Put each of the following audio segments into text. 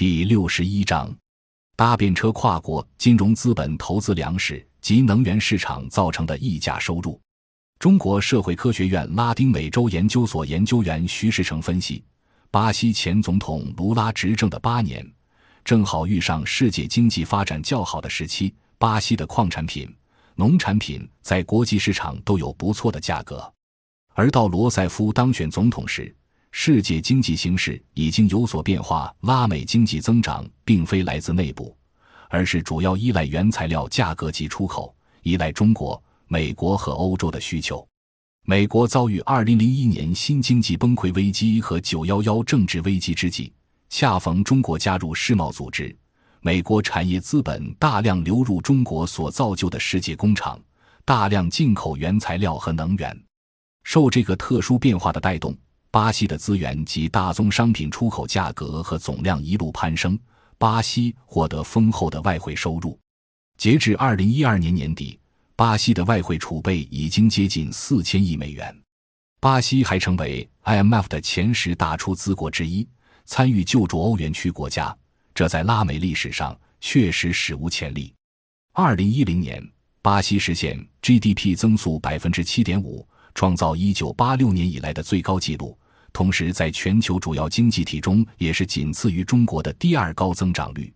第六十一章，搭便车跨国金融资本投资粮食及能源市场造成的溢价收入。中国社会科学院拉丁美洲研究所研究员徐世成分析，巴西前总统卢拉执政的八年，正好遇上世界经济发展较好的时期，巴西的矿产品、农产品在国际市场都有不错的价格。而到罗塞夫当选总统时，世界经济形势已经有所变化，拉美经济增长并非来自内部，而是主要依赖原材料价格及出口，依赖中国、美国和欧洲的需求。美国遭遇2001年新经济崩溃危机和911政治危机之际，恰逢中国加入世贸组织，美国产业资本大量流入中国所造就的世界工厂，大量进口原材料和能源。受这个特殊变化的带动。巴西的资源及大宗商品出口价格和总量一路攀升，巴西获得丰厚的外汇收入。截至二零一二年年底，巴西的外汇储备已经接近四千亿美元。巴西还成为 IMF 的前十大出资国之一，参与救助欧元区国家，这在拉美历史上确实史无前例。二零一零年，巴西实现 GDP 增速百分之七点五。创造一九八六年以来的最高纪录，同时在全球主要经济体中也是仅次于中国的第二高增长率。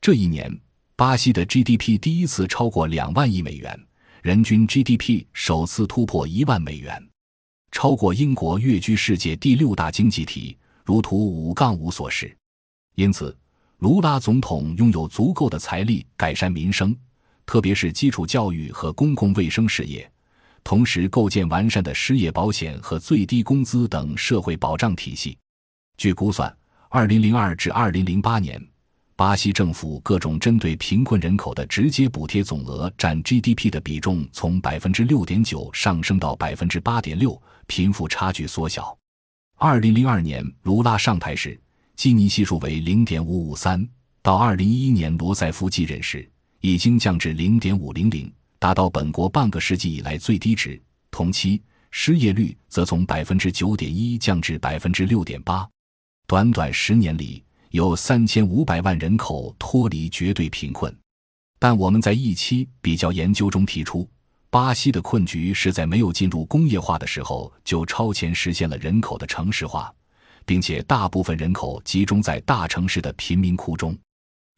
这一年，巴西的 GDP 第一次超过两万亿美元，人均 GDP 首次突破一万美元，超过英国，跃居世界第六大经济体。如图五杠五所示。因此，卢拉总统拥有足够的财力改善民生，特别是基础教育和公共卫生事业。同时，构建完善的失业保险和最低工资等社会保障体系。据估算，2002至2008年，巴西政府各种针对贫困人口的直接补贴总额占 GDP 的比重从6.9%上升到8.6%，贫富差距缩小。2002年卢拉上台时，基尼系数为0.553，到2011年罗塞夫继任时，已经降至0.500。达到本国半个世纪以来最低值。同期失业率则从百分之九点一降至百分之六点八。短短十年里，有三千五百万人口脱离绝对贫困。但我们在一期比较研究中提出，巴西的困局是在没有进入工业化的时候就超前实现了人口的城市化，并且大部分人口集中在大城市的贫民窟中。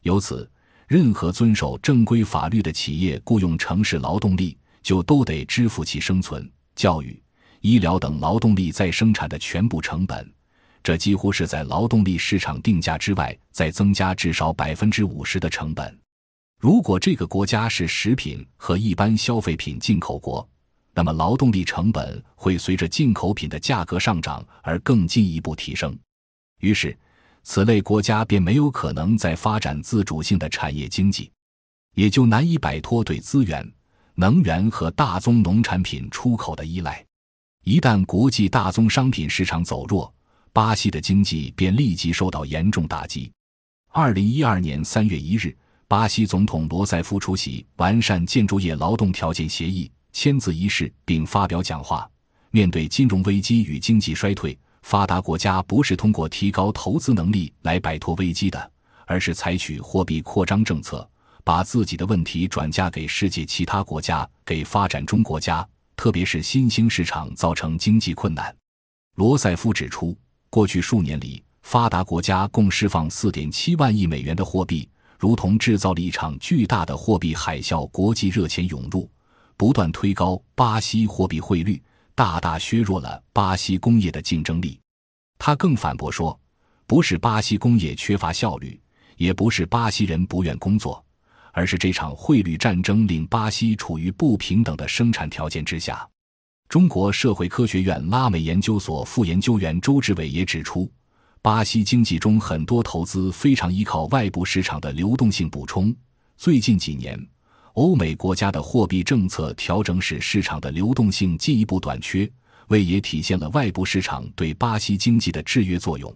由此。任何遵守正规法律的企业雇佣城市劳动力，就都得支付其生存、教育、医疗等劳动力再生产的全部成本。这几乎是在劳动力市场定价之外再增加至少百分之五十的成本。如果这个国家是食品和一般消费品进口国，那么劳动力成本会随着进口品的价格上涨而更进一步提升。于是。此类国家便没有可能再发展自主性的产业经济，也就难以摆脱对资源、能源和大宗农产品出口的依赖。一旦国际大宗商品市场走弱，巴西的经济便立即受到严重打击。二零一二年三月一日，巴西总统罗塞夫出席完善建筑业劳动条件协议签字仪式，并发表讲话。面对金融危机与经济衰退。发达国家不是通过提高投资能力来摆脱危机的，而是采取货币扩张政策，把自己的问题转嫁给世界其他国家，给发展中国家，特别是新兴市场造成经济困难。罗塞夫指出，过去数年里，发达国家共释放4.7万亿美元的货币，如同制造了一场巨大的货币海啸，国际热钱涌入，不断推高巴西货币汇率。大大削弱了巴西工业的竞争力。他更反驳说，不是巴西工业缺乏效率，也不是巴西人不愿工作，而是这场汇率战争令巴西处于不平等的生产条件之下。中国社会科学院拉美研究所副研究员周志伟也指出，巴西经济中很多投资非常依靠外部市场的流动性补充。最近几年。欧美国家的货币政策调整使市场的流动性进一步短缺，为也体现了外部市场对巴西经济的制约作用。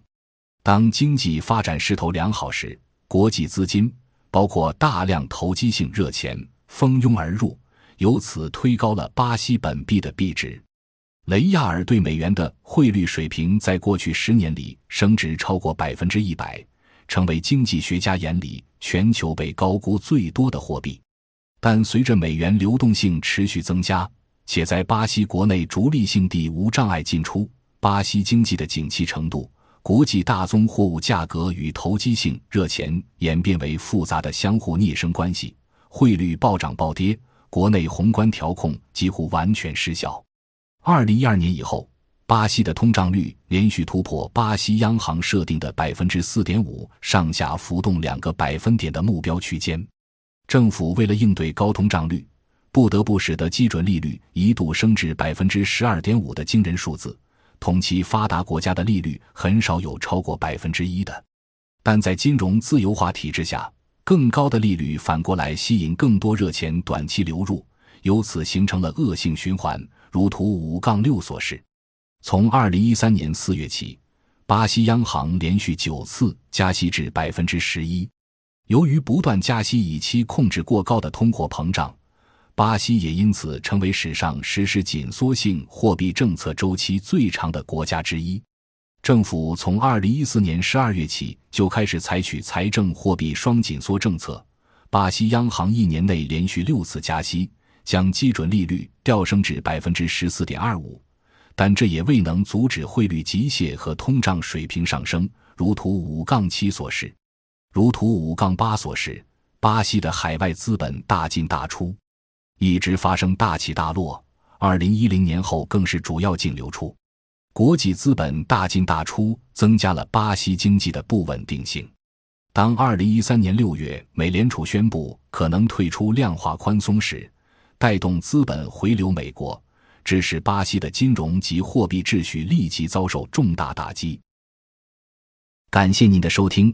当经济发展势头良好时，国际资金包括大量投机性热钱蜂拥而入，由此推高了巴西本币的币值。雷亚尔对美元的汇率水平在过去十年里升值超过百分之一百，成为经济学家眼里全球被高估最多的货币。但随着美元流动性持续增加，且在巴西国内逐利性地无障碍进出，巴西经济的景气程度、国际大宗货物价格与投机性热钱演变为复杂的相互逆生关系，汇率暴涨暴跌，国内宏观调控几乎完全失效。二零一二年以后，巴西的通胀率连续突破巴西央行设定的百分之四点五，上下浮动两个百分点的目标区间。政府为了应对高通胀率，不得不使得基准利率一度升至百分之十二点五的惊人数字。同期发达国家的利率很少有超过百分之一的，但在金融自由化体制下，更高的利率反过来吸引更多热钱短期流入，由此形成了恶性循环。如图五杠六所示，从二零一三年四月起，巴西央行连续九次加息至百分之十一。由于不断加息以期控制过高的通货膨胀，巴西也因此成为史上实施紧缩性货币政策周期最长的国家之一。政府从二零一四年十二月起就开始采取财政货币双紧缩政策，巴西央行一年内连续六次加息。将基准利率调升至百分之十四点二五，但这也未能阻止汇率急泻和通胀水平上升。如图五杠七所示，如图五杠八所示，巴西的海外资本大进大出，一直发生大起大落。二零一零年后更是主要净流出，国际资本大进大出，增加了巴西经济的不稳定性。当二零一三年六月美联储宣布可能退出量化宽松时，带动资本回流美国，致使巴西的金融及货币秩序立即遭受重大打击。感谢您的收听，